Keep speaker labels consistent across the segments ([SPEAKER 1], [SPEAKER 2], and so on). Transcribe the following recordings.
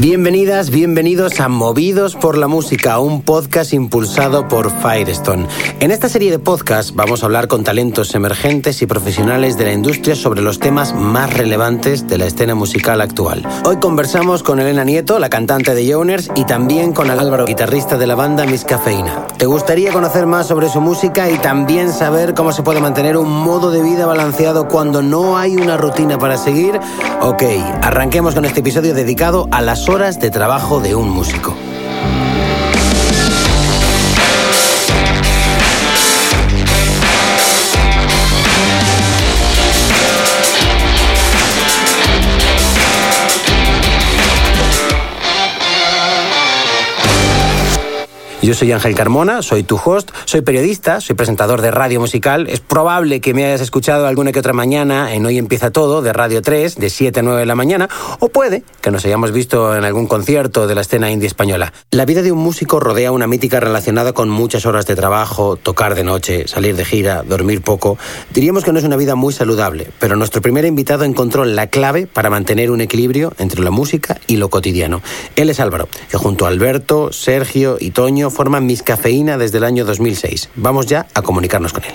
[SPEAKER 1] Bienvenidas, bienvenidos a Movidos por la Música, un podcast impulsado por Firestone. En esta serie de podcasts vamos a hablar con talentos emergentes y profesionales de la industria sobre los temas más relevantes de la escena musical actual. Hoy conversamos con Elena Nieto, la cantante de Joners, y también con Álvaro, guitarrista de la banda Miss Cafeína. ¿Te gustaría conocer más sobre su música y también saber cómo se puede mantener un modo de vida balanceado cuando no hay una rutina para seguir? Ok, arranquemos con este episodio dedicado a las horas de trabajo de un músico. Yo soy Ángel Carmona, soy tu host, soy periodista, soy presentador de radio musical. Es probable que me hayas escuchado alguna que otra mañana en Hoy Empieza Todo, de Radio 3, de 7 a 9 de la mañana, o puede que nos hayamos visto en algún concierto de la escena indie española. La vida de un músico rodea una mítica relacionada con muchas horas de trabajo, tocar de noche, salir de gira, dormir poco. Diríamos que no es una vida muy saludable, pero nuestro primer invitado encontró la clave para mantener un equilibrio entre la música y lo cotidiano. Él es Álvaro, que junto a Alberto, Sergio y Toño forman Miss Cafeína desde el año 2006. Vamos ya a comunicarnos con él.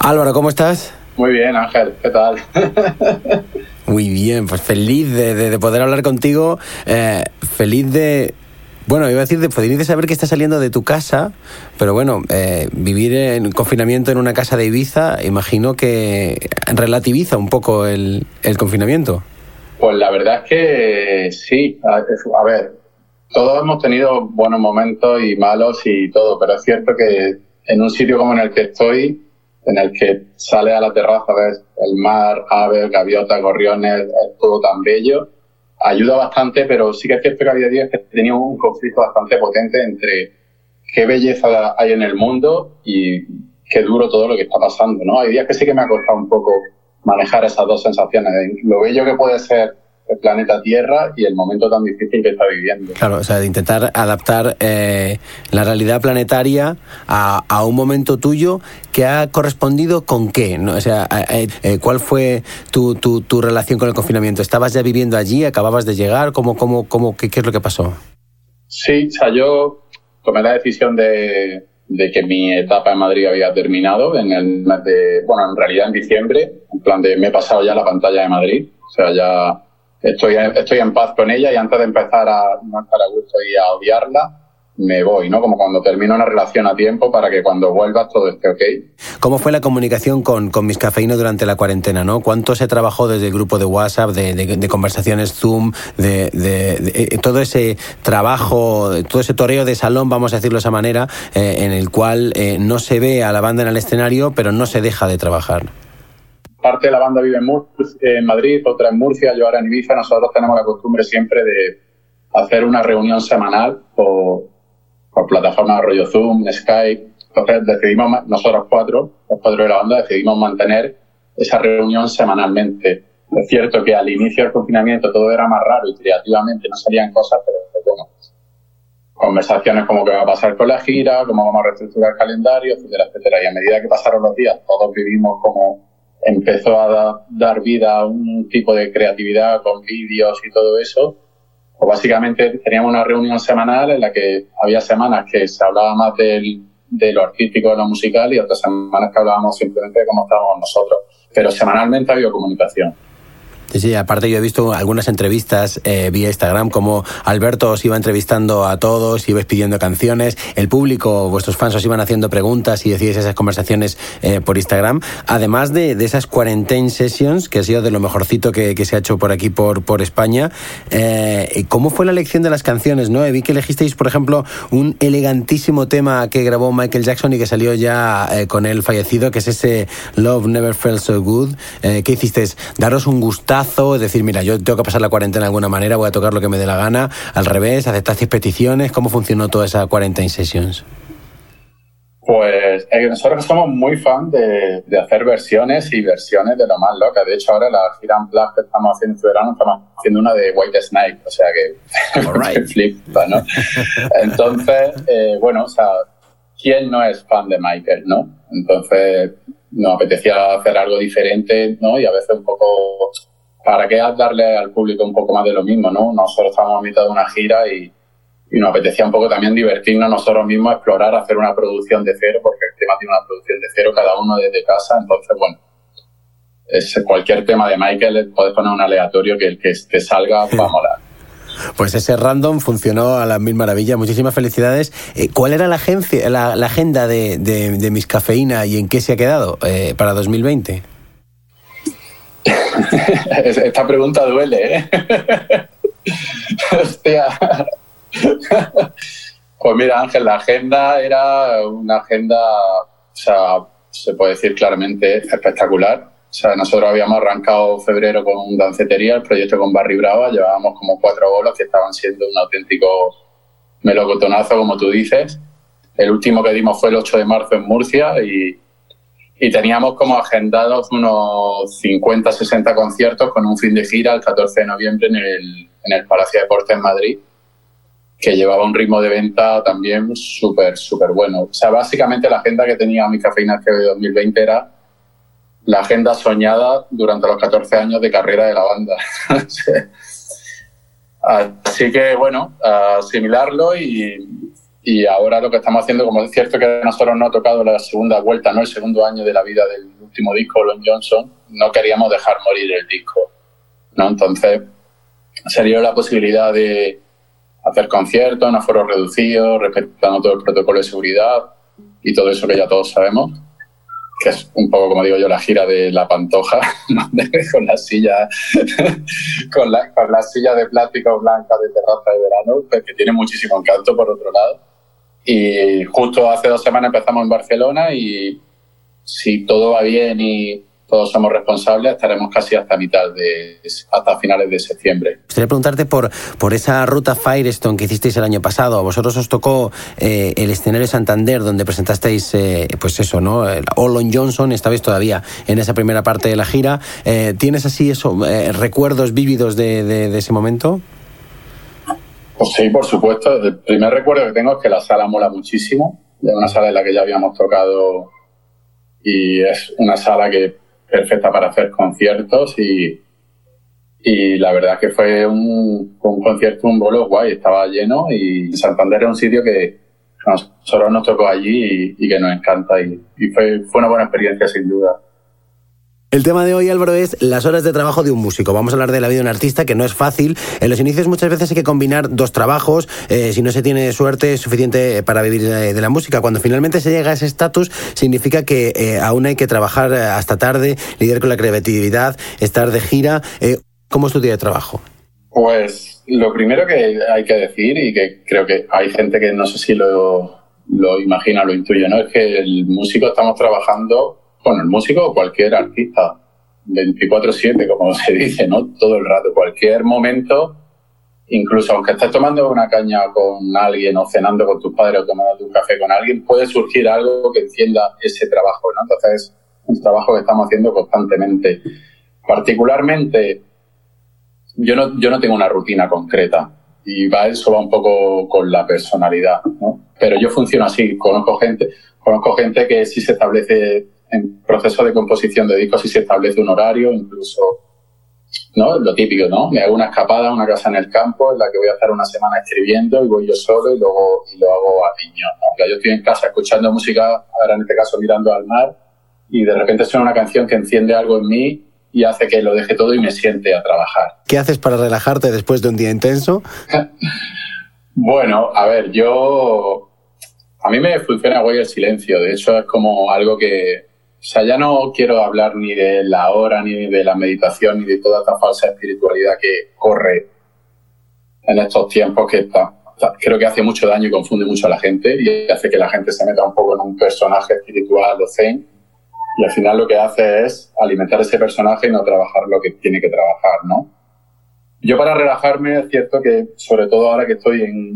[SPEAKER 1] Álvaro, ¿cómo estás?
[SPEAKER 2] Muy bien, Ángel, ¿qué tal?
[SPEAKER 1] Muy bien, pues feliz de, poder hablar contigo, eh, feliz de, bueno, iba a decir de feliz de saber que estás saliendo de tu casa, pero bueno, eh, vivir en confinamiento en una casa de Ibiza, imagino que relativiza un poco el, el confinamiento.
[SPEAKER 2] Pues la verdad es que sí. A, ver, todos hemos tenido buenos momentos y malos y todo, pero es cierto que en un sitio como en el que estoy, en el que sale a la terraza, ves el mar, aves, gaviotas, gorriones, es todo tan bello, ayuda bastante, pero sí que es cierto que había días que tenía un conflicto bastante potente entre qué belleza hay en el mundo y qué duro todo lo que está pasando, ¿no? Hay días que sí que me ha costado un poco manejar esas dos sensaciones, lo bello que puede ser el planeta Tierra y el momento tan difícil que está viviendo.
[SPEAKER 1] Claro, o sea, de intentar adaptar eh, la realidad planetaria a, a, un momento tuyo que ha correspondido con qué, ¿no? O sea, eh, eh, ¿cuál fue tu, tu, tu, relación con el confinamiento? ¿Estabas ya viviendo allí? ¿Acababas de llegar? ¿Cómo, cómo, cómo, qué, qué es lo que pasó?
[SPEAKER 2] Sí, o sea, yo tomé la decisión de, de que mi etapa en Madrid había terminado en el mes de, bueno, en realidad en diciembre, en plan de me he pasado ya la pantalla de Madrid, o sea, ya estoy, estoy en paz con ella y antes de empezar a no estar a gusto y a odiarla, me voy, ¿no? Como cuando termino una relación a tiempo para que cuando vuelvas todo esté ok.
[SPEAKER 1] ¿Cómo fue la comunicación con, con Mis Cafeíno durante la cuarentena, no? ¿Cuánto se trabajó desde el grupo de WhatsApp, de, de, conversaciones Zoom, de, de, eh, todo ese trabajo, todo ese toreo de salón, vamos a decirlo de esa manera, eh, en el cual eh, no se ve a la banda en el escenario, pero no se deja de trabajar?
[SPEAKER 2] Parte de la banda vive en, en Madrid, otra en Murcia, yo ahora en Ibiza. Nosotros tenemos la costumbre siempre de hacer una reunión semanal o por plataformas de rollo Zoom, Skype. Entonces decidimos, nosotros cuatro, los cuatro de la banda, decidimos mantener esa reunión semanalmente. Es cierto que al inicio del confinamiento todo era más raro y creativamente no salían cosas, pero bueno, conversaciones como qué va a pasar con la gira, cómo vamos a reestructurar el calendario, etcétera, etcétera. Y a medida que pasaron los días, todos vivimos como empezó a dar vida a un tipo de creatividad con vídeos y todo eso, pues básicamente teníamos una reunión semanal en la que había semanas que se hablaba más del, de lo artístico, de lo musical y otras semanas que hablábamos simplemente de cómo estábamos nosotros. Pero semanalmente ha habido comunicación.
[SPEAKER 1] Sí, sí, aparte yo he visto algunas entrevistas eh, vía Instagram, como Alberto os iba entrevistando a todos, ibais pidiendo canciones, el público, vuestros fans os iban haciendo preguntas y decíais esas conversaciones eh, por Instagram, además de, de, esas quarantine sessions, que ha sido de lo mejorcito que, que se ha hecho por aquí, por, por España. Eh, ¿Cómo fue la elección de las canciones? no Vi que elegisteis, por ejemplo, un elegantísimo tema que grabó Michael Jackson y que salió ya eh, con él fallecido, que es ese Love Never Felt So Good. ¿Qué hicisteis? Daros un es decir, mira, yo tengo que pasar la cuarentena de alguna manera, voy a tocar lo que me dé la gana, al revés, aceptasteis peticiones, ¿cómo funcionó toda esa quarantine sessions?
[SPEAKER 2] Pues eh, nosotros somos muy fan de, de, hacer versiones y versiones de lo más loca. De hecho, ahora la gira en que estamos haciendo este verano, estamos haciendo una de White Snake, o sea que flip, ¿no? Entonces, eh, bueno, o sea, ¿quién no es fan de Michael, no? Entonces, nos apetecía hacer algo diferente, ¿no? Y a veces un poco, ¿para qué darle al público un poco más de lo mismo, ¿no? Nosotros estábamos a mitad de una gira y, nos apetecía un poco también divertirnos nosotros mismos, explorar, hacer una producción de cero, porque el tema tiene una producción de cero, cada uno desde casa, entonces, bueno, es cualquier tema de Michael, puedes poner un aleatorio que el que, que salga va a molar.
[SPEAKER 1] Pues ese random funcionó a la mil maravillas. Muchísimas felicidades. Eh, ¿Cuál era la, agencia, la, agenda de, de, Mis Cafeína y en qué se ha quedado eh, para 2020?
[SPEAKER 2] Esta pregunta duele, ¿eh? Hostia. Pues mira, Ángel, la agenda era una agenda, o sea, se puede decir claramente espectacular. O sea, nosotros habíamos arrancado febrero con Dancetería, el proyecto con Barry Brava, llevábamos como cuatro bolos que estaban siendo un auténtico melocotonazo, como tú dices. El último que dimos fue el 8 de marzo en Murcia y, y teníamos como agendados unos 50, 60 conciertos con un fin de gira el 14 de noviembre en el, en el Palacio de Deportes en Madrid, que llevaba un ritmo de venta también súper, súper bueno. O sea, básicamente la agenda que tenía mi Cafeína TV 2020 era la agenda soñada durante los 14 años de carrera de la banda. Así que, bueno, asimilarlo y, y, ahora lo que estamos haciendo, como es cierto que nosotros no ha tocado la segunda vuelta, no el segundo año de la vida del último disco, Lon Johnson, no queríamos dejar morir el disco. ¿no? Entonces, se dio la posibilidad de hacer conciertos en aforos reducidos, respetando todo el protocolo de seguridad y todo eso que ya todos sabemos que es un poco como digo yo la gira de la pantoja con la silla con la, con la silla de plástico blanca de terraza de verano pues, que tiene muchísimo encanto por otro lado y justo hace dos semanas empezamos en Barcelona y si todo va bien y todos somos responsables, estaremos casi hasta mitad de, hasta finales de septiembre.
[SPEAKER 1] Quería preguntarte por, por esa ruta Firestone que hicisteis el año pasado. A vosotros os tocó eh, el escenario Santander, donde presentasteis, eh, pues eso, ¿no? Olon Johnson, estabais todavía en esa primera parte de la gira. Eh, ¿Tienes así eso, recuerdos vívidos de, de, ese momento?
[SPEAKER 2] Pues sí, por supuesto. El primer recuerdo que tengo es que la sala mola muchísimo. Es una sala en la que ya habíamos tocado y es una sala que perfecta para hacer conciertos y, y la verdad que fue un, un concierto, un bolo guay, estaba lleno y Santander es un sitio que nosotros nos tocó allí y, que nos encanta y, y, fue, fue una buena experiencia sin duda.
[SPEAKER 1] El tema de hoy, Álvaro, es las horas de trabajo de un músico. Vamos a hablar de la vida de un artista, que no es fácil. En los inicios muchas veces hay que combinar dos trabajos. Eh, si no se tiene suerte suficiente para vivir de, la música. Cuando finalmente se llega a ese estatus, significa que eh, aún hay que trabajar eh, hasta tarde, lidiar con la creatividad, estar de gira. ¿Cómo es tu día de trabajo?
[SPEAKER 2] Pues lo primero que hay que decir, y que creo que hay gente que no sé si lo, lo imagina, lo intuye, ¿no? Es que el músico estamos trabajando bueno, el músico o cualquier artista, 24/7, como se dice, ¿no? Todo el rato, cualquier momento, incluso aunque estés tomando una caña con alguien o cenando con tus padres o tomando un café con alguien, puede surgir algo que encienda ese trabajo, ¿no? Entonces, es un trabajo que estamos haciendo constantemente. Particularmente, yo no, yo no tengo una rutina concreta y va eso va un poco con la personalidad, ¿no? Pero yo funciono así, conozco gente, conozco gente que sí se establece en proceso de composición de discos y se establece un horario, incluso, ¿no? Lo típico, ¿no? Me hago una escapada a una casa en el campo en la que voy a estar una semana escribiendo y voy yo solo y luego y lo hago a niño, ¿no? yo estoy en casa escuchando música, ahora en este caso mirando al mar, y de repente suena una canción que enciende algo en mí y hace que lo deje todo y me siente a trabajar.
[SPEAKER 1] ¿Qué haces para relajarte después de un día intenso?
[SPEAKER 2] bueno, a ver, yo... A mí me funciona guay el silencio, de hecho es como algo que, o sea, ya no quiero hablar ni de la hora, ni de la meditación, ni de toda esta falsa espiritualidad que corre en estos tiempos que está, creo que hace mucho daño y confunde mucho a la gente y hace que la gente se meta un poco en un personaje espiritual o zen y al final lo que hace es alimentar ese personaje y no trabajar lo que tiene que trabajar, ¿no? Yo para relajarme es cierto que, sobre todo ahora que estoy en,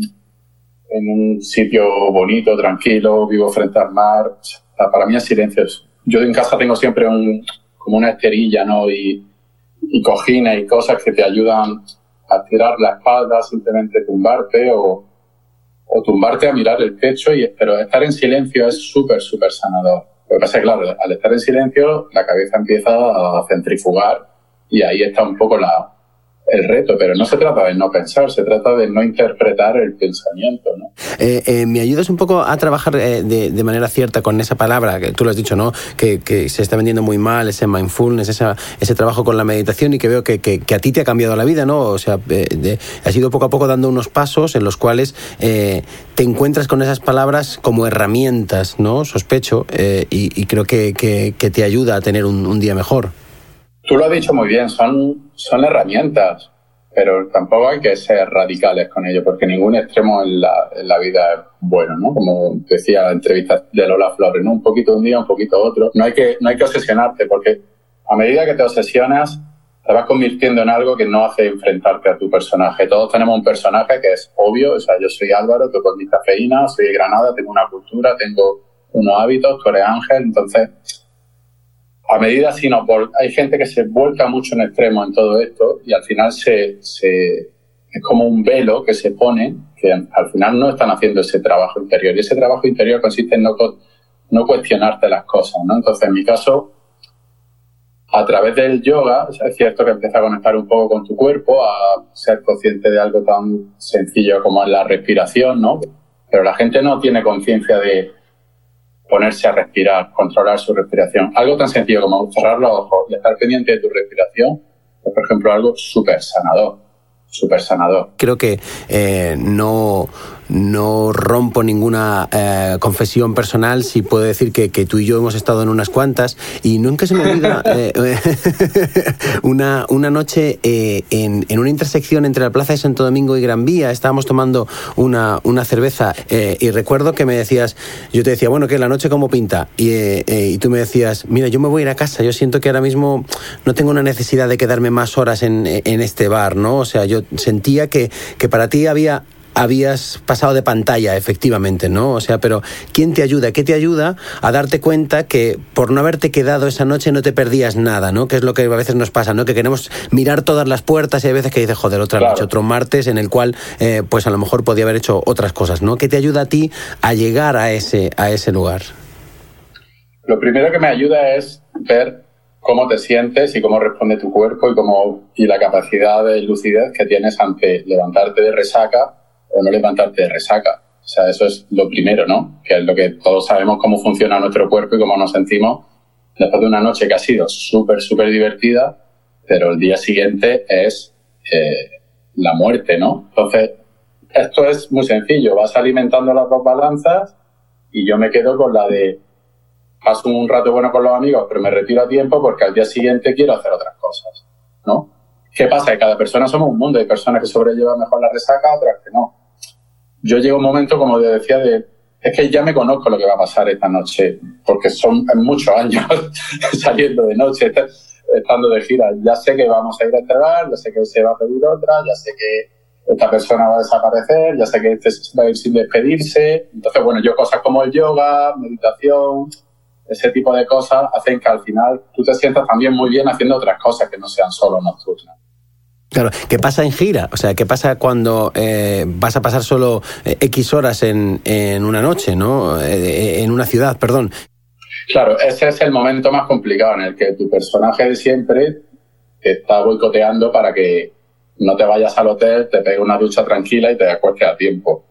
[SPEAKER 2] en un sitio bonito, tranquilo, vivo frente al mar, para mí el silencio es yo en casa tengo siempre un, como una esterilla, ¿no? Y, y cojines y cosas que te ayudan a tirar la espalda, simplemente tumbarte o, o tumbarte a mirar el techo, y, pero estar en silencio es súper, súper sanador. Lo que pasa es que, claro, al estar en silencio, la cabeza empieza a centrifugar y ahí está un poco la, el reto, pero no se trata de no pensar, se trata de no interpretar el pensamiento. ¿no?
[SPEAKER 1] Eh, eh, me ayudas un poco a trabajar eh, de, manera cierta con esa palabra, que tú lo has dicho, ¿no? Que, se está vendiendo muy mal, ese mindfulness, ese trabajo con la meditación y que veo que, a ti te ha cambiado la vida, ¿no? O sea, has ido poco a poco dando unos pasos en los cuales te encuentras con esas palabras como herramientas, ¿no? Sospecho, y, creo que, te ayuda a tener un día mejor.
[SPEAKER 2] Tú lo has dicho muy bien, son, son herramientas, pero tampoco hay que ser radicales con ello, porque ningún extremo en la, en la vida es bueno, ¿no? Como decía la entrevista de Lola Flores, ¿no? Un poquito un día, un poquito otro. No hay que, no hay que obsesionarte, porque a medida que te obsesionas, te vas convirtiendo en algo que no hace enfrentarte a tu personaje. Todos tenemos un personaje que es obvio, o sea, yo soy Álvaro, tú con mi cafeína, soy de Granada, tengo una cultura, tengo unos hábitos, tú eres Ángel, entonces a medida, sino por, hay gente que se vuelca mucho en extremo en todo esto y al final se, se, es como un velo que se pone que al final no están haciendo ese trabajo interior. Y ese trabajo interior consiste en no, no cuestionarte las cosas, ¿no? Entonces, en mi caso, a través del yoga, es cierto que empieza a conectar un poco con tu cuerpo, a ser consciente de algo tan sencillo como la respiración, ¿no? Pero la gente no tiene conciencia de, ponerse a respirar, controlar su respiración. Algo tan sencillo como cerrar los ojos y estar pendiente de tu respiración es, por ejemplo, algo súper sanador. Súper sanador.
[SPEAKER 1] Creo que eh, no no rompo ninguna eh, confesión personal si puedo decir que, tú y yo hemos estado en unas cuantas y nunca se me olvida eh, una, una noche eh, en, en, una intersección entre la Plaza de Santo Domingo y Gran Vía, estábamos tomando una, una cerveza y recuerdo que me decías, yo te decía, bueno, que la noche cómo pinta y, y, tú me decías, mira, yo me voy a ir a casa, yo siento que ahora mismo no tengo una necesidad de quedarme más horas en, en este bar, ¿no? O sea, yo sentía que, que para ti había habías pasado de pantalla, efectivamente, ¿no? O sea, pero ¿quién te ayuda? ¿Qué te ayuda a darte cuenta que por no haberte quedado esa noche no te perdías nada, ¿no? Que es lo que a veces nos pasa, ¿no? Que queremos mirar todas las puertas y hay veces que dices, joder, otra noche, otro martes en el cual, eh, pues a lo mejor podía haber hecho otras cosas, ¿no? ¿Qué te ayuda a ti a llegar a ese, a ese lugar?
[SPEAKER 2] Lo primero que me ayuda es ver cómo te sientes y cómo responde tu cuerpo y, cómo, y la capacidad de lucidez que tienes ante levantarte de resaca o no levantarte de resaca. O sea, eso es lo primero, ¿no? Que es lo que todos sabemos cómo funciona nuestro cuerpo y cómo nos sentimos después de una noche que ha sido súper, súper divertida, pero el día siguiente es eh, la muerte, ¿no? Entonces, esto es muy sencillo. Vas alimentando las dos balanzas y yo me quedo con la de paso un rato bueno con los amigos, pero me retiro a tiempo porque al día siguiente quiero hacer otras cosas, ¿no? ¿Qué pasa? Que cada persona somos un mundo. Hay personas que sobrellevan mejor la resaca, otras que no yo llego un momento, como te decía, de es que ya me conozco lo que va a pasar esta noche, porque son muchos años saliendo de noche, estando de gira. Ya sé que vamos a ir a este bar, ya sé que se va a pedir otra, ya sé que esta persona va a desaparecer, ya sé que este va a ir sin despedirse. Entonces, bueno, yo cosas como el yoga, meditación, ese tipo de cosas hacen que al final tú te sientas también muy bien haciendo otras cosas que no sean solo nocturnas.
[SPEAKER 1] Claro, ¿qué pasa en gira? O sea, ¿qué pasa cuando eh, vas a pasar solo eh, X horas en, una noche, ¿no? Eh, en una ciudad, perdón.
[SPEAKER 2] Claro, ese es el momento más complicado en el que tu personaje de siempre te está boicoteando para que no te vayas al hotel, te pegue una ducha tranquila y te acuestes a tiempo.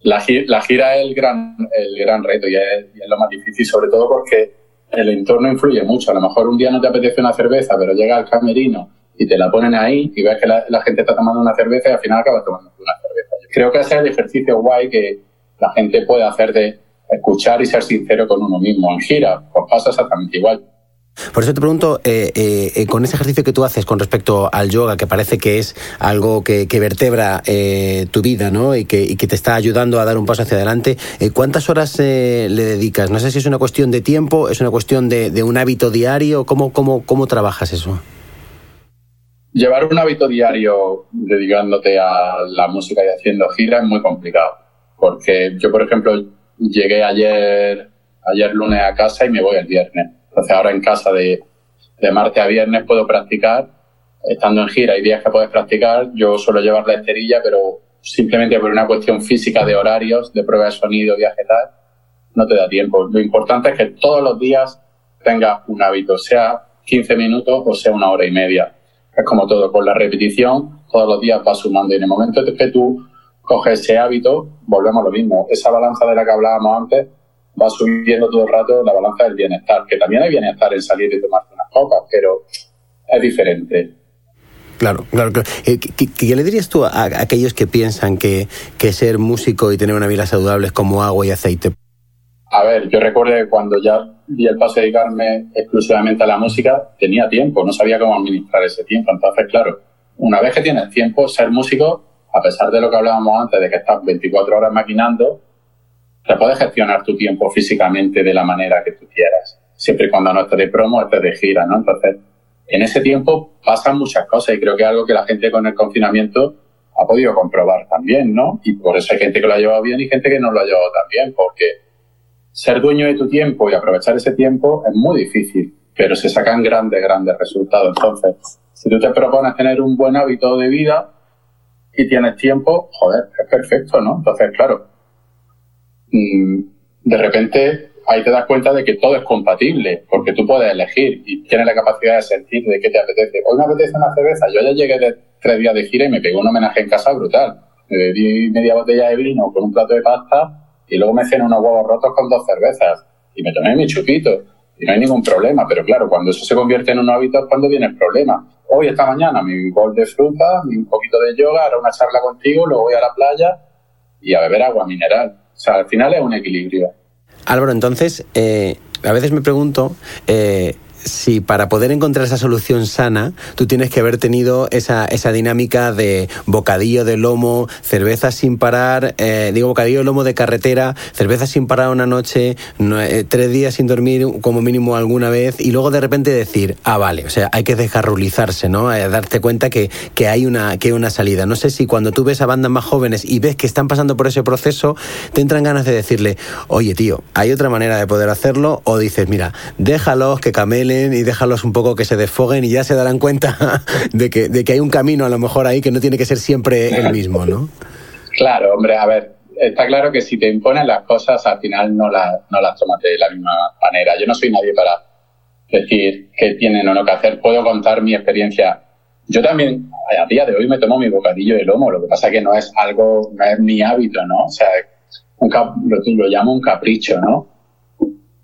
[SPEAKER 2] La, la gira es el gran, el gran reto y es, y es lo más difícil, sobre todo porque el entorno influye mucho. A lo mejor un día no te apetece una cerveza, pero llega al camerino y te la ponen ahí y ves que la, gente está tomando una cerveza y al final acabas tomando una cerveza. Creo que ese es el ejercicio guay que la gente puede hacer de escuchar y ser sincero con uno mismo. En gira, pues pasa exactamente igual.
[SPEAKER 1] Por eso te pregunto, eh, eh, con ese ejercicio que tú haces con respecto al yoga, que parece que es algo que, vertebra eh, tu vida ¿no? y, que, te está ayudando a dar un paso hacia adelante, ¿cuántas horas le dedicas? No sé si es una cuestión de tiempo, es una cuestión de, de un hábito diario, ¿cómo, cómo, cómo trabajas eso?
[SPEAKER 2] Llevar un hábito diario dedicándote a la música y haciendo gira es muy complicado. Porque yo, por ejemplo, llegué ayer, ayer lunes a casa y me voy el viernes. Entonces ahora en casa de, de martes a viernes puedo practicar. Estando en gira hay días que puedes practicar. Yo suelo llevar la esterilla, pero simplemente por una cuestión física de horarios, de prueba de sonido, viaje tal, no te da tiempo. Lo importante es que todos los días tengas un hábito, sea 15 minutos o sea una hora y media. Es como todo, con la repetición, todos los días vas sumando. Y en el momento en que tú coges ese hábito, volvemos a lo mismo. Esa balanza de la que hablábamos antes va subiendo todo el rato la balanza del bienestar, que también hay bienestar en salir y tomarte unas copas, pero es diferente.
[SPEAKER 1] Claro, claro, claro. Eh, ¿Qué, le dirías tú a, aquellos que piensan que, ser músico y tener una vida saludable es como agua y aceite?
[SPEAKER 2] A ver, yo recuerdo que cuando ya di el paso de dedicarme exclusivamente a la música, tenía tiempo, no sabía cómo administrar ese tiempo. Entonces, claro, una vez que tienes tiempo, ser músico, a pesar de lo que hablábamos antes, de que estás 24 horas maquinando, te puedes gestionar tu tiempo físicamente de la manera que tú quieras, siempre y cuando no estés de promo, estés de gira, ¿no? Entonces, en ese tiempo pasan muchas cosas y creo que es algo que la gente con el confinamiento ha podido comprobar también, ¿no? Y por eso hay gente que lo ha llevado bien y gente que no lo ha llevado tan bien, porque ser dueño de tu tiempo y aprovechar ese tiempo es muy difícil, pero se sacan grandes, grandes resultados. Entonces, si tú te propones tener un buen hábito de vida y tienes tiempo, joder, es perfecto, ¿no? Entonces, claro, mm, de repente ahí te das cuenta de que todo es compatible, porque tú puedes elegir y tienes la capacidad de sentir de qué te apetece. Hoy me apetece una cerveza, yo ya llegué de tres días de gira y me pegué un homenaje en casa brutal. Me di media botella de vino con un plato de pasta y luego me cené unos huevos rotos con dos cervezas y me tomé mi chupito y no hay ningún problema, pero claro, cuando eso se convierte en un hábito es cuando viene el problema. Hoy, esta mañana, mi bol de fruta, un poquito de yoga, ahora una charla contigo, luego voy a la playa y a beber agua mineral. O sea, al final es un equilibrio.
[SPEAKER 1] Álvaro, entonces, eh, a veces me pregunto, eh, si para poder encontrar esa solución sana, tú tienes que haber tenido esa, esa dinámica de bocadillo de lomo, cerveza sin parar, eh, digo bocadillo de lomo de carretera, cerveza sin parar una noche, eh, tres días sin dormir como mínimo alguna vez, y luego de repente decir, ah, vale, o sea, hay que descarrulizarse, ¿no? Eh, darte cuenta que, que, hay una, que hay una salida. No sé si cuando tú ves a bandas más jóvenes y ves que están pasando por ese proceso, te entran ganas de decirle, oye, tío, hay otra manera de poder hacerlo, o dices, mira, déjalos que camelen y déjalos un poco que se desfoguen y ya se darán cuenta de que, de que hay un camino a lo mejor ahí que no tiene que ser siempre el mismo, ¿no?
[SPEAKER 2] Claro, hombre, a ver, está claro que si te imponen las cosas, al final no, no las tomas de la misma manera. Yo no soy nadie para decir qué tienen o no que hacer. Puedo contar mi experiencia. Yo también, a día de hoy, me tomo mi bocadillo de lomo. Lo que pasa que no es algo, no es mi hábito, ¿no? O sea, un lo, lo llamo un capricho, ¿no?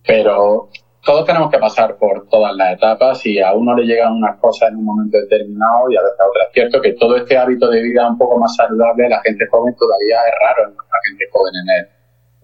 [SPEAKER 2] Pero todos tenemos que pasar por todas las etapas y a uno le llegan unas cosas en un momento determinado y a veces a otras. Es cierto que todo este hábito de vida un poco más saludable, la gente joven todavía es raro en la gente joven en él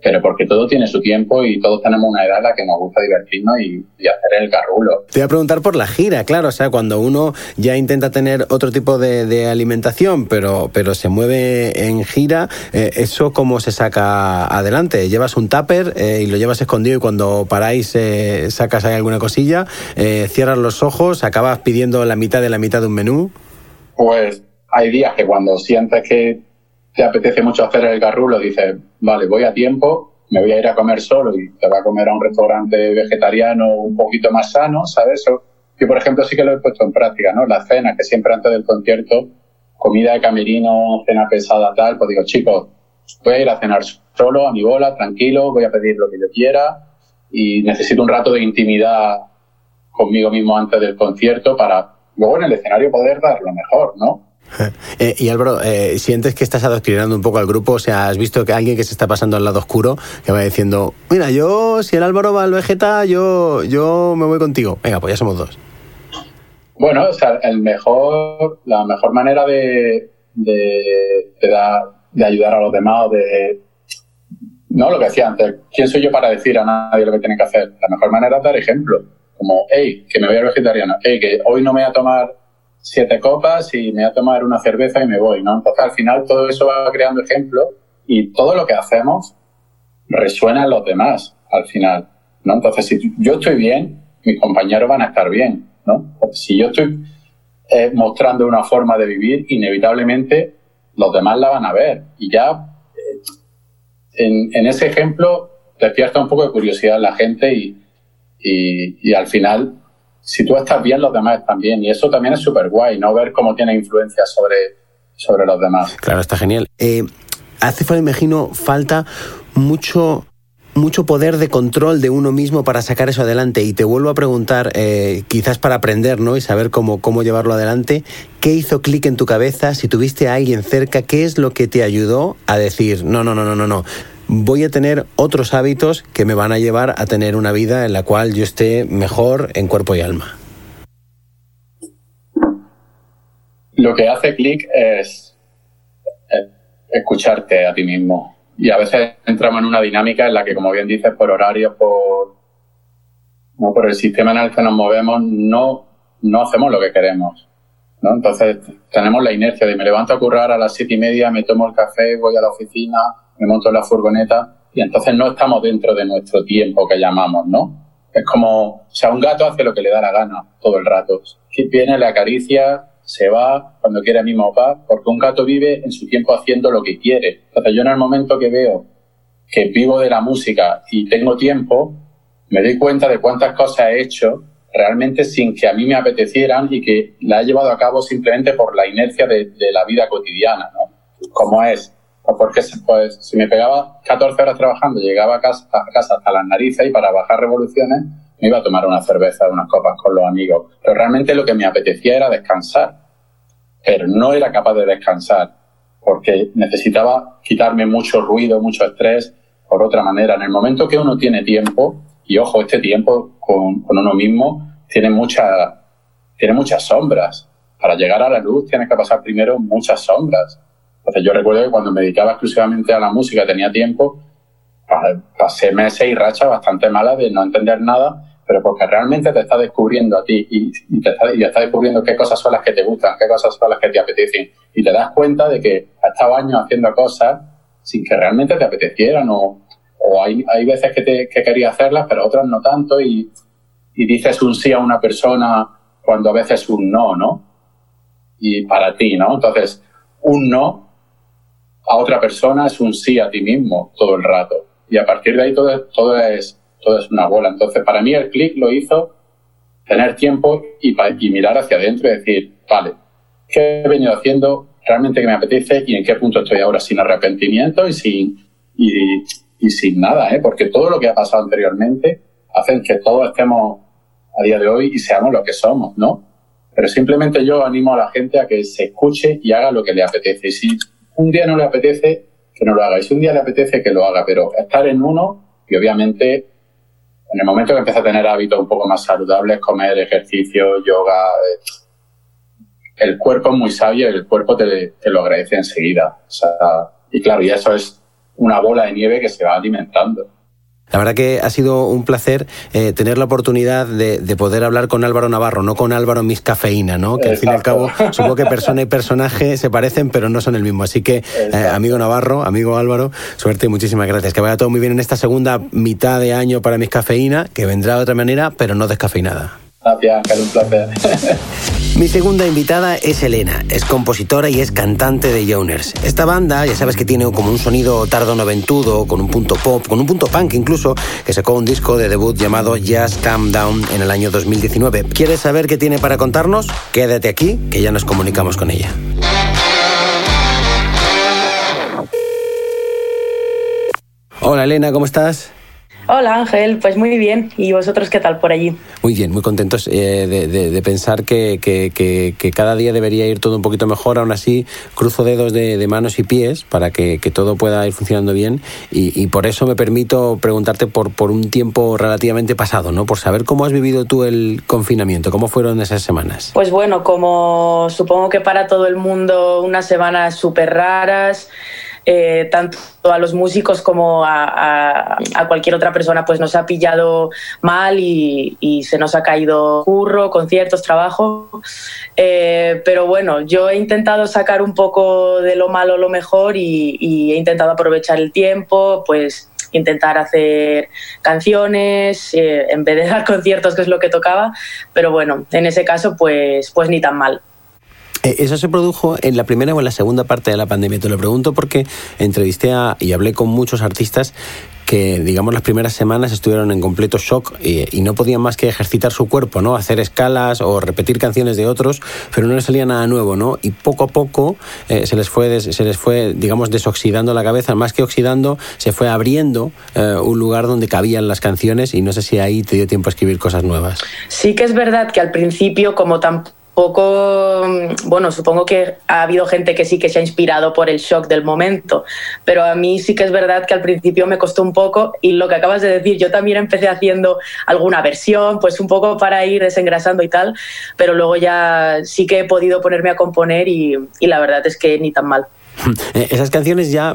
[SPEAKER 2] pero porque todo tiene su tiempo y todos tenemos una edad en la que nos gusta divertirnos y, hacer el carrulo.
[SPEAKER 1] Te voy a preguntar por la gira, claro, o sea, cuando uno ya intenta tener otro tipo de, alimentación, pero, pero se mueve en gira, eh, ¿eso cómo se saca adelante? ¿Llevas un tupper eh, y lo llevas escondido y cuando paráis eh, sacas ahí alguna cosilla? ¿Cierras los ojos? ¿Acabas pidiendo la mitad de la mitad de un menú?
[SPEAKER 2] Pues hay días que cuando sientes que te apetece mucho hacer el garrulo, dices, vale, voy a tiempo, me voy a ir a comer solo y te voy a comer a un restaurante vegetariano un poquito más sano, ¿sabes? Yo, por ejemplo, sí que lo he puesto en práctica, ¿no? La cena, que siempre antes del concierto, comida de camerino, cena pesada, tal, pues digo, chicos, voy a ir a cenar solo, a mi bola, tranquilo, voy a pedir lo que yo quiera y necesito un rato de intimidad conmigo mismo antes del concierto para luego en el escenario poder dar lo mejor, ¿no?
[SPEAKER 1] Eh, y Álvaro, eh, ¿sientes que estás adoctrinando un poco al grupo? O sea, ¿has visto que alguien que se está pasando al lado oscuro que va diciendo, mira, yo, si el Álvaro va al Vegeta, yo, yo me voy contigo? Venga, pues ya somos dos.
[SPEAKER 2] Bueno, o sea, el mejor, la mejor manera de, de, de, ayudar a los demás, de, no lo que decía antes, ¿quién soy yo para decir a nadie lo que tiene que hacer? La mejor manera es dar ejemplo, como, hey, que me voy al vegetariano, hey, que hoy no me voy a tomar siete copas y me voy a tomar una cerveza y me voy, ¿no? Entonces al final todo eso va creando ejemplo y todo lo que hacemos resuena en los demás al final, ¿no? Entonces si yo estoy bien, mis compañeros van a estar bien, ¿no? Si yo estoy eh, mostrando una forma de vivir, inevitablemente los demás la van a ver y ya eh, en, ese ejemplo despierta un poco de curiosidad la gente y, y, y al final si tú estás bien, los demás están bien. Y eso también es súper guay, ¿no? Ver cómo tiene influencia sobre, sobre los demás.
[SPEAKER 1] Claro, está genial. Eh, hace, me imagino, falta mucho mucho poder de control de uno mismo para sacar eso adelante. Y te vuelvo a preguntar, eh, quizás para aprender ¿no? y saber cómo, cómo llevarlo adelante, ¿qué hizo clic en tu cabeza? Si tuviste a alguien cerca, ¿qué es lo que te ayudó a decir, no, no, no, no, no, no? Voy a tener otros hábitos que me van a llevar a tener una vida en la cual yo esté mejor en cuerpo y alma.
[SPEAKER 2] Lo que hace clic es escucharte a ti mismo y a veces entramos en una dinámica en la que, como bien dices, por horarios, por, no, por el sistema en el que nos movemos, no, no hacemos lo que queremos. ¿no? Entonces tenemos la inercia de me levanto a currar a las siete y media, me tomo el café, voy a la oficina, me monto en la furgoneta y entonces no estamos dentro de nuestro tiempo que llamamos, ¿no? Es como, o sea, un gato hace lo que le da la gana todo el rato. Viene, le acaricia, se va cuando quiere mismo va, porque un gato vive en su tiempo haciendo lo que quiere. Entonces yo en el momento que veo que vivo de la música y tengo tiempo, me doy cuenta de cuántas cosas he hecho realmente sin que a mí me apetecieran y que la he llevado a cabo simplemente por la inercia de, la vida cotidiana, ¿no? Como es, pues porque pues, si me pegaba 14 horas trabajando, llegaba a casa, a casa hasta las narices y para bajar revoluciones me iba a tomar una cerveza, unas copas con los amigos. Pero realmente lo que me apetecía era descansar pero no era capaz de descansar porque necesitaba quitarme mucho ruido, mucho estrés por otra manera. En el momento que uno tiene tiempo, y ojo, este tiempo con, uno mismo tiene, mucha, tiene muchas sombras. Para llegar a la luz tienes que pasar primero muchas sombras. Entonces yo recuerdo que cuando me dedicaba exclusivamente a la música, tenía tiempo, pasé meses y rachas bastante malas de no entender nada pero porque realmente te está descubriendo a ti y, te está, descubriendo qué cosas son las que te gustan, qué cosas son las que te apetecen. Y te das cuenta de que has estado años haciendo cosas sin que realmente te apetecieran o, o hay, hay veces que, te, que querías hacerlas, pero otras no tanto y, y dices un sí a una persona cuando a veces un no, ¿no? Y para ti, ¿no? Entonces, un no a otra persona es un sí a ti mismo todo el rato. Y a partir de ahí todo, todo es todo es una bola. Entonces, para mí el clic lo hizo tener tiempo y, y mirar hacia adentro y decir, vale, ¿qué he venido haciendo realmente que me apetece y en qué punto estoy ahora sin arrepentimiento y sin, y, sin nada, ¿eh? porque todo lo que ha pasado anteriormente hace que todos estemos a día de hoy y seamos lo que somos, ¿no? Pero simplemente yo animo a la gente a que se escuche y haga lo que le apetece. Y si un día no le apetece, que no lo haga. Y si un día le apetece, que lo haga. Pero estar en uno y obviamente en el momento que empieza a tener hábitos un poco más saludables, comer ejercicio, yoga, eh, el cuerpo es muy sabio y el cuerpo te, lo agradece enseguida. y claro, y eso es una bola de nieve que se va alimentando.
[SPEAKER 1] La verdad que ha sido un placer eh, tener la oportunidad de, poder hablar con Álvaro Navarro, no con Álvaro Mis Cafeína, ¿no? Que al fin y al cabo, supongo que persona y personaje se parecen, pero no son el mismo. Así que, eh, amigo Navarro, amigo Álvaro, suerte y muchísimas gracias. Que vaya todo muy bien en esta segunda mitad de año para Mis Cafeína, que vendrá de otra manera, pero no descafeinada.
[SPEAKER 2] Gracias, un placer.
[SPEAKER 1] Mi segunda invitada es Elena, es compositora y es cantante de Joners. Esta banda, ya sabes que tiene como un sonido tardo noventudo, con un punto pop, con un punto punk incluso, que sacó un disco de debut llamado Just Calm Down en el año 2019. ¿Quieres saber qué tiene para contarnos? Quédate aquí, que ya nos comunicamos con ella. Hola Elena, ¿cómo estás?
[SPEAKER 3] Hola Ángel, pues muy bien. ¿Y vosotros qué tal por allí?
[SPEAKER 1] Muy bien, muy contentos eh, de, pensar que, cada día debería ir todo un poquito mejor. Aún así, cruzo dedos de, manos y pies para que, todo pueda ir funcionando bien. Y, por eso me permito preguntarte por, por un tiempo relativamente pasado, ¿no? Por saber cómo has vivido tú el confinamiento, cómo fueron esas semanas.
[SPEAKER 3] Pues bueno, como supongo que para todo el mundo, unas semanas súper raras. Eh, tanto a los músicos como a, cualquier otra persona, pues nos ha pillado mal y, se nos ha caído curro, conciertos, trabajo. Eh, pero bueno, yo he intentado sacar un poco de lo malo lo mejor y, he intentado aprovechar el tiempo, pues intentar hacer canciones eh, en vez de dar conciertos, que es lo que tocaba. Pero bueno, en ese caso, pues, pues ni tan mal.
[SPEAKER 1] Eh, ¿Eso se produjo en la primera o en la segunda parte de la pandemia? Te lo pregunto porque entrevisté a, y hablé con muchos artistas que, digamos, las primeras semanas estuvieron en completo shock y, no podían más que ejercitar su cuerpo, ¿no? Hacer escalas o repetir canciones de otros, pero no les salía nada nuevo, ¿no? Y poco a poco eh, se les fue, se les fue, digamos, desoxidando la cabeza, más que oxidando, se fue abriendo eh, un lugar donde cabían las canciones y no sé si ahí te dio tiempo a escribir cosas nuevas.
[SPEAKER 3] Sí que es verdad que al principio, como tampoco poco, mm, bueno, supongo que ha habido gente que sí que se ha inspirado por el shock del momento, pero a mí sí que es verdad que al principio me costó un poco y lo que acabas de decir, yo también empecé haciendo alguna versión, pues un poco para ir desengrasando y tal, pero luego ya sí que he podido ponerme a componer y, y la verdad es que ni tan mal.
[SPEAKER 1] Eh, esas canciones ya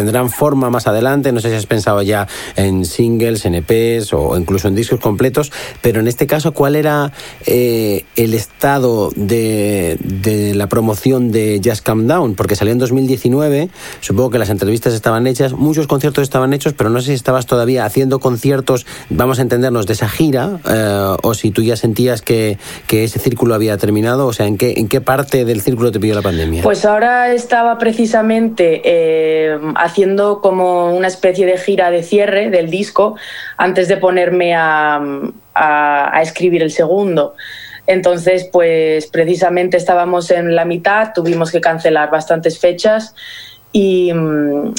[SPEAKER 1] tendrán forma más adelante. No sé si has pensado ya en singles, en EPs o incluso en discos completos, pero en este caso, ¿cuál era eh, el estado de, la promoción de Just Calm Down? Porque salió en 2019, supongo que las entrevistas estaban hechas, muchos conciertos estaban hechos, pero no sé si estabas todavía haciendo conciertos, vamos a entendernos, de esa gira, eh, o si tú ya sentías que, ese círculo había terminado, o sea, ¿en qué, ¿en qué parte del círculo te pidió la pandemia?
[SPEAKER 3] Pues ahora estaba precisamente... Eh, haciendo como una especie de gira de cierre del disco antes de ponerme a, escribir el segundo. Entonces, pues precisamente estábamos en la mitad, tuvimos que cancelar bastantes fechas y,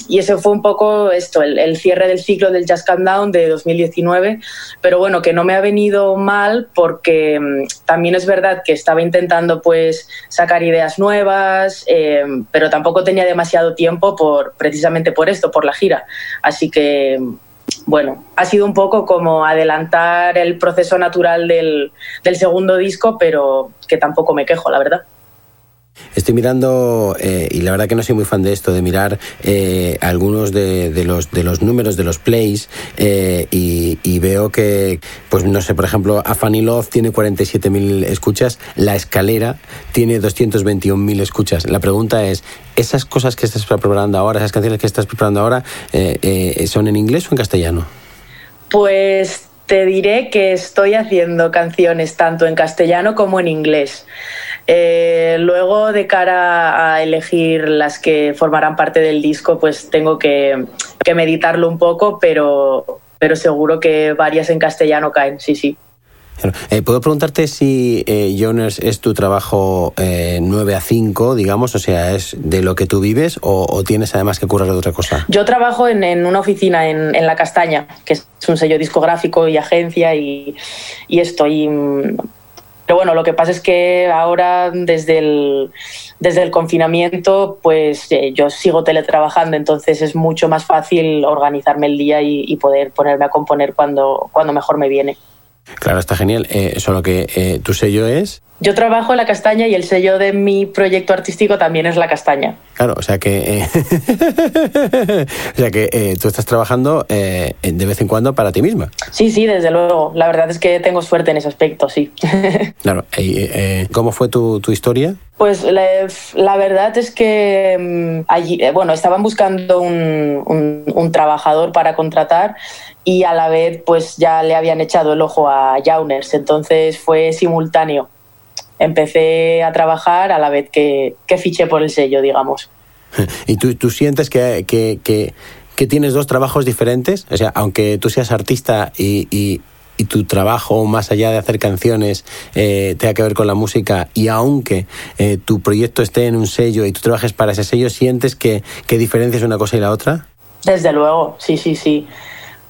[SPEAKER 3] y, ese fue un poco esto, el, cierre del ciclo del Jazz Countdown de 2019. Pero bueno, que no me ha venido mal porque mm, también es verdad que estaba intentando pues sacar ideas nuevas, eh, pero tampoco tenía demasiado tiempo por, precisamente por esto, por la gira. Así que bueno, ha sido un poco como adelantar el proceso natural del segundo disco, pero que tampoco me quejo, la verdad.
[SPEAKER 1] Estoy mirando, eh, y la verdad que no soy muy fan de esto, de mirar eh, algunos de, los, de los números de los plays eh, y, veo que, pues no sé, por ejemplo, A Funny Love tiene 47.000 escuchas, La Escalera tiene 221.000 escuchas. La pregunta es, ¿esas cosas que estás preparando ahora, esas canciones que estás preparando ahora, son en inglés o en castellano?
[SPEAKER 3] Pues te diré que estoy haciendo canciones tanto en castellano como en inglés. Eh, luego, de cara a elegir las que formarán parte del disco, pues tengo que, meditarlo un poco, pero, pero seguro que varias en castellano caen, sí, sí.
[SPEAKER 1] Eh, ¿Puedo preguntarte si eh, Jonas es tu trabajo 9 a 5, digamos? O sea, ¿es de lo que tú vives o, tienes además que currar otra cosa?
[SPEAKER 3] Yo trabajo en, una oficina en, La Castaña, que es un sello discográfico y agencia y, y estoy pero bueno, lo que pasa es que ahora desde el, desde el confinamiento, pues eh, yo sigo teletrabajando, entonces es mucho más fácil organizarme el día y, poder ponerme a componer cuando, cuando mejor me viene.
[SPEAKER 1] Claro, está genial. Eh, solo que eh, tu sello es...
[SPEAKER 3] Yo trabajo en la castaña y el sello de mi proyecto artístico también es la castaña.
[SPEAKER 1] Claro, o sea que, eh, o sea que tú estás trabajando de vez en cuando para ti misma.
[SPEAKER 3] Sí, sí, desde luego. La verdad es que tengo suerte en ese aspecto, sí.
[SPEAKER 1] claro. ¿Cómo fue tu, historia?
[SPEAKER 3] Pues la, verdad es que mm, allí, bueno, estaban buscando un, un, trabajador para contratar y a la vez pues ya le habían echado el ojo a Jauners, entonces fue simultáneo empecé a trabajar a la vez que, fiché por el sello, digamos.
[SPEAKER 1] ¿Y tú, tú sientes que, que, tienes dos trabajos diferentes? O sea, aunque tú seas artista y, y, tu trabajo, más allá de hacer canciones, eh, tenga que ver con la música, y aunque eh, tu proyecto esté en un sello y tú trabajes para ese sello, ¿sientes que, que diferencias una cosa y la otra?
[SPEAKER 3] Desde luego, sí, sí, sí.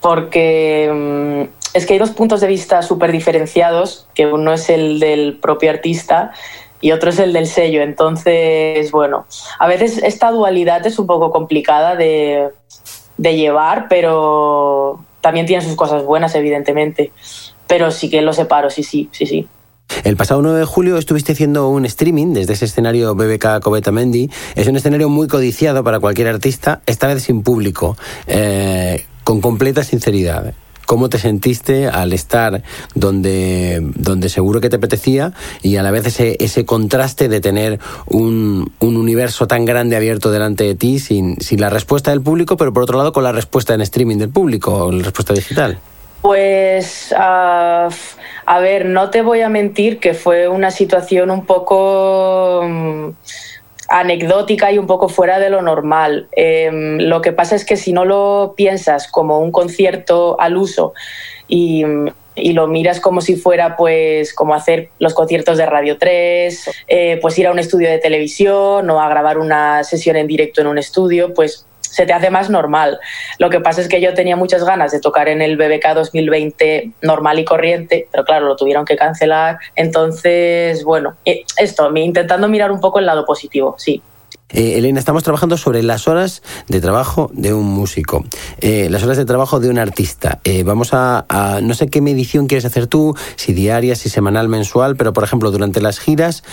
[SPEAKER 3] Porque mm, es que hay dos puntos de vista súper diferenciados, que uno es el del propio artista y otro es el del sello. Entonces, bueno, a veces esta dualidad es un poco complicada de, llevar, pero también tiene sus cosas buenas, evidentemente. Pero sí que lo separo, sí, sí, sí, sí.
[SPEAKER 1] El pasado 9 de julio estuviste haciendo un streaming desde ese escenario BBK Cobeta Mendy. Es un escenario muy codiciado para cualquier artista, esta vez sin público, eh, con completa sinceridad. ¿Cómo te sentiste al estar donde, donde seguro que te apetecía y a la vez ese, ese contraste de tener un, un universo tan grande abierto delante de ti sin, sin la respuesta del público, pero por otro lado con la respuesta en streaming del público, la respuesta digital?
[SPEAKER 3] Pues, uh, a ver, no te voy a mentir que fue una situación un poco... Anecdótica y un poco fuera de lo normal. Em, lo que pasa es que si no lo piensas como un concierto al uso y, lo miras como si fuera pues como hacer los conciertos de Radio 3, eh, pues ir a un estudio de televisión o a grabar una sesión en directo en un estudio, pues se te hace más normal. Lo que pasa es que yo tenía muchas ganas de tocar en el BBK 2020 normal y corriente, pero claro, lo tuvieron que cancelar. Entonces, bueno, eh, esto, intentando mirar un poco el lado positivo, sí.
[SPEAKER 1] Eh, Elena, estamos trabajando sobre las horas de trabajo de un músico, eh, las horas de trabajo de un artista. vamos a, no sé qué medición quieres hacer tú, si diaria, si semanal, mensual, pero por ejemplo, durante las giras,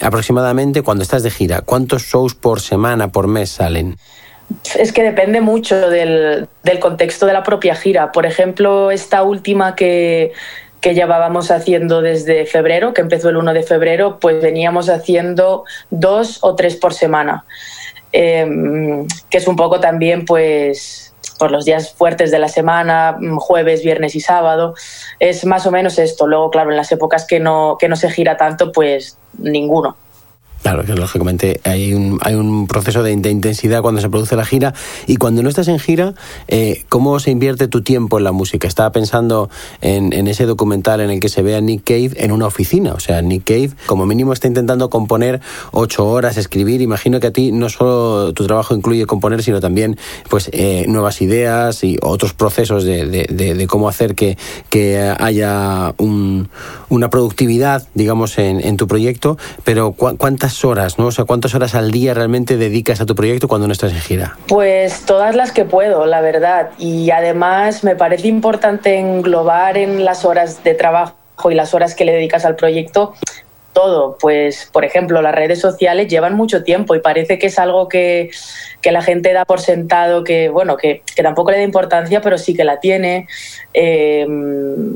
[SPEAKER 1] aproximadamente cuando estás de gira, ¿cuántos shows por semana, por mes salen?
[SPEAKER 3] Es que depende mucho del, contexto de la propia gira. Por ejemplo, esta última que, llevábamos haciendo desde febrero, que empezó el 1 de febrero, pues veníamos haciendo dos o tres por semana, em, que es un poco también pues por los días fuertes de la semana, jueves, viernes y sábado. Es más o menos esto. Luego, claro, en las épocas que no, que no se gira tanto, pues ninguno.
[SPEAKER 1] Claro, que lógicamente hay un, hay un proceso de, intensidad cuando se produce la gira y cuando no estás en gira, eh, ¿cómo se invierte tu tiempo en la música? Estaba pensando en, en, ese documental en el que se ve a Nick Cave en una oficina, o sea, Nick Cave como mínimo está intentando componer ocho horas, escribir, imagino que a ti no solo tu trabajo incluye componer, sino también pues eh, nuevas ideas y otros procesos de, de, cómo hacer que, que haya un, una productividad, digamos, en, en tu proyecto, pero ¿cuántas horas, ¿no? O sea, ¿cuántas horas al día realmente dedicas a tu proyecto cuando no estás en gira?
[SPEAKER 3] Pues todas las que puedo, la verdad. Y además me parece importante englobar en las horas de trabajo y las horas que le dedicas al proyecto todo. Pues, por ejemplo, las redes sociales llevan mucho tiempo y parece que es algo que, la gente da por sentado, que, bueno, que, tampoco le da importancia, pero sí que la tiene. Eh,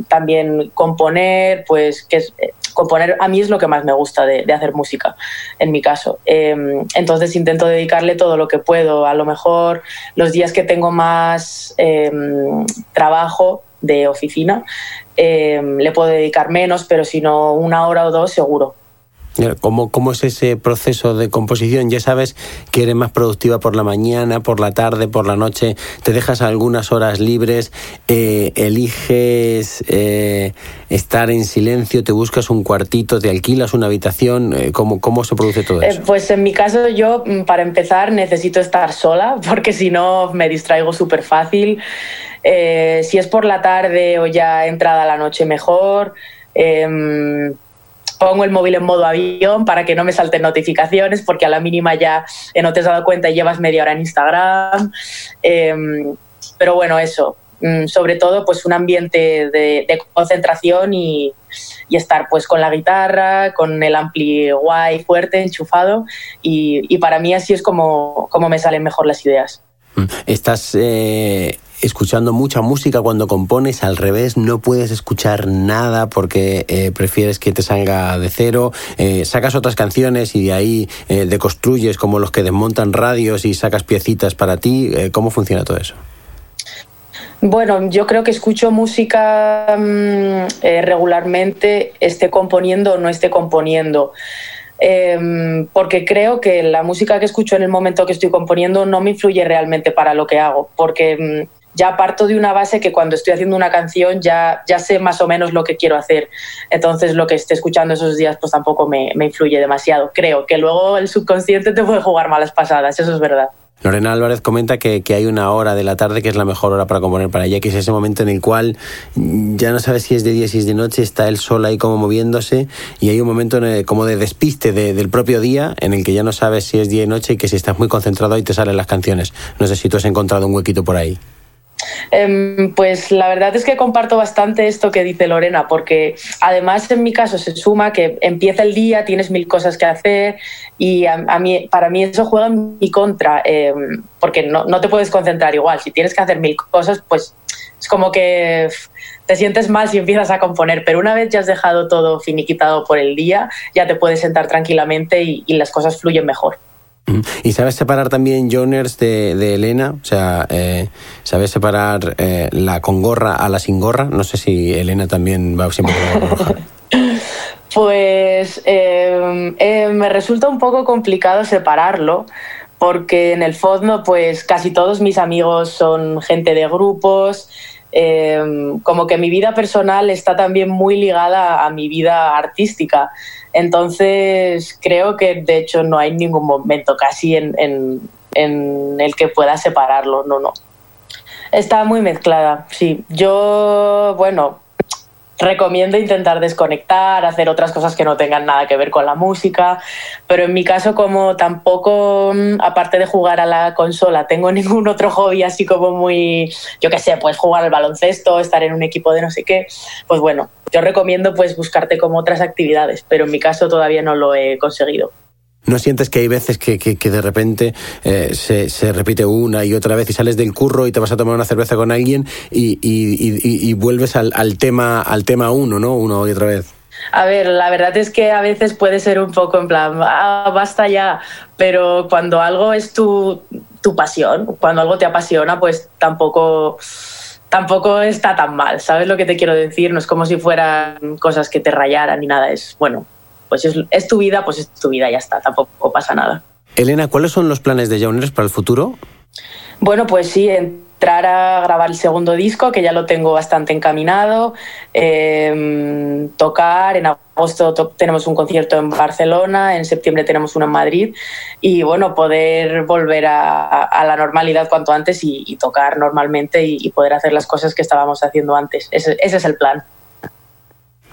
[SPEAKER 3] también componer, pues, que es, componer a mí es lo que más me gusta de, hacer música, en mi caso. Em, entonces intento dedicarle todo lo que puedo. A lo mejor los días que tengo más em, trabajo de oficina, em, le puedo dedicar menos, pero si no una hora o dos seguro.
[SPEAKER 1] ¿Cómo, ¿Cómo es ese proceso de composición? Ya sabes que eres más productiva por la mañana, por la tarde, por la noche, te dejas algunas horas libres, eh, eliges eh, estar en silencio, te buscas un cuartito, te alquilas una habitación, eh, ¿cómo, ¿cómo se produce todo eso?
[SPEAKER 3] pues en mi caso yo, mm, para empezar, necesito estar sola, porque si no me distraigo súper fácil. si es por la tarde o ya entrada la noche, mejor em, pongo el móvil en modo avión para que no me salten notificaciones, porque a la mínima ya eh, no te has dado cuenta y llevas media hora en Instagram. Em, pero bueno, eso. Mm, sobre todo, pues un ambiente de, concentración y, estar pues con la guitarra, con el ampli guay fuerte, enchufado. Y, para mí así es como, como me salen mejor las ideas.
[SPEAKER 1] Mm. Estás eh, escuchando mucha música cuando compones, al revés, no puedes escuchar nada porque eh, prefieres que te salga de cero, eh, sacas otras canciones y de ahí eh, deconstruyes como los que desmontan radios y sacas piecitas para ti, ¿cómo funciona todo eso?
[SPEAKER 3] Bueno, yo creo que escucho música mm, regularmente, esté componiendo o no esté componiendo. Em, porque creo que la música que escucho en el momento que estoy componiendo no me influye realmente para lo que hago, porque mm, ya parto de una base que cuando estoy haciendo una canción ya, ya sé más o menos lo que quiero hacer. Entonces lo que esté escuchando esos días pues tampoco me, me influye demasiado. Creo que luego el subconsciente te puede jugar malas pasadas, eso es verdad.
[SPEAKER 1] Lorena Álvarez comenta que, que, hay una hora de la tarde que es la mejor hora para componer para ella, que es ese momento en el cual ya no sabes si es de día, si es de noche, está el sol ahí como moviéndose y hay un momento como de despiste del propio día en el que ya no sabes si es día y noche y que si estás muy concentrado ahí te salen las canciones. No sé si tú has encontrado un huequito por ahí.
[SPEAKER 3] Em, pues la verdad es que comparto bastante esto que dice Lorena, porque además en mi caso se suma que empieza el día, tienes mil cosas que hacer y a, para mí eso juega en mi contra, em, porque no, no te puedes concentrar igual. Si tienes que hacer mil cosas, pues es como que te sientes mal si empiezas a componer, pero una vez ya has dejado todo finiquitado por el día, ya te puedes sentar tranquilamente y las cosas fluyen mejor.
[SPEAKER 1] ¿Y sabes separar también Joners de, Elena? O sea, eh, ¿sabes separar eh, la con gorra a la sin gorra? No sé si Elena también va siempre con gorra.
[SPEAKER 3] Pues eh, me resulta un poco complicado separarlo porque en el fondo pues casi todos mis amigos son gente de grupos, como que mi vida personal está también muy ligada a mi vida artística. Entonces creo que de hecho no hay ningún momento casi en, en, en el que pueda separarlo, no, no. Está muy mezclada, sí. Yo, bueno, recomiendo intentar desconectar, hacer otras cosas que no tengan nada que ver con la música, pero en mi caso como tampoco, mm, aparte de jugar a la consola, tengo ningún otro hobby así como muy, yo qué sé, pues jugar al baloncesto, estar en un equipo de no sé qué, pues bueno, yo recomiendo pues buscarte como otras actividades, pero en mi caso todavía no lo he conseguido.
[SPEAKER 1] ¿No sientes que hay veces que, que, de repente eh, se, se, repite una y otra vez y sales del curro y te vas a tomar una cerveza con alguien y, y, y, y vuelves al, al, tema al tema uno, ¿no? Uno y otra vez.
[SPEAKER 3] A ver, la verdad es que a veces puede ser un poco en plan, ah, basta ya, pero cuando algo es tu, tu pasión, cuando algo te apasiona, pues tampoco tampoco está tan mal, ¿sabes lo que te quiero decir? No es como si fueran cosas que te rayaran ni nada, es bueno, pues es, es, tu vida, pues es tu vida, ya está, tampoco pasa nada.
[SPEAKER 1] Elena, ¿cuáles son los planes de Jauners para el futuro?
[SPEAKER 3] Bueno, pues sí, entrar a grabar el segundo disco, que ya lo tengo bastante encaminado, eh, tocar, en agosto to tenemos un concierto en Barcelona, en septiembre tenemos uno en Madrid, y bueno, poder volver a, a la normalidad cuanto antes y, y tocar normalmente y, y, poder hacer las cosas que estábamos haciendo antes. Ese, ese es el plan.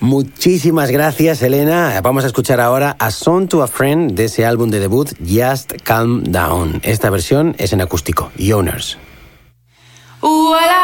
[SPEAKER 1] Muchísimas gracias, Elena. Vamos a escuchar ahora A Song to a Friend de ese álbum de debut, Just Calm Down. Esta versión es en acústico. Well,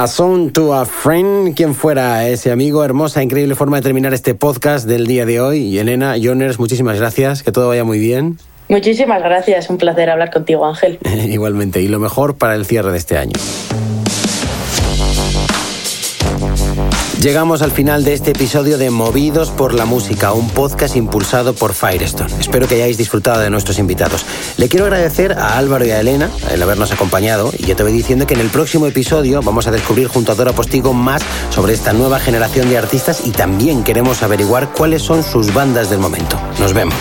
[SPEAKER 1] A Song to a Friend, quien fuera ese amigo, hermosa, increíble forma de terminar este podcast del día de hoy. Y Elena, Joners, muchísimas gracias, que todo vaya muy bien.
[SPEAKER 3] Muchísimas gracias, un placer hablar contigo, Ángel.
[SPEAKER 1] Igualmente, y lo mejor para el cierre de este año. Llegamos al final de este episodio de Movidos por la Música, un podcast impulsado por Firestone. Espero que hayáis disfrutado de nuestros invitados. Le quiero agradecer a Álvaro y a Elena el habernos acompañado y ya te voy diciendo que en el próximo episodio vamos a descubrir junto a Dora Postigo más sobre esta nueva generación de artistas y también queremos averiguar cuáles son sus bandas del momento. Nos vemos.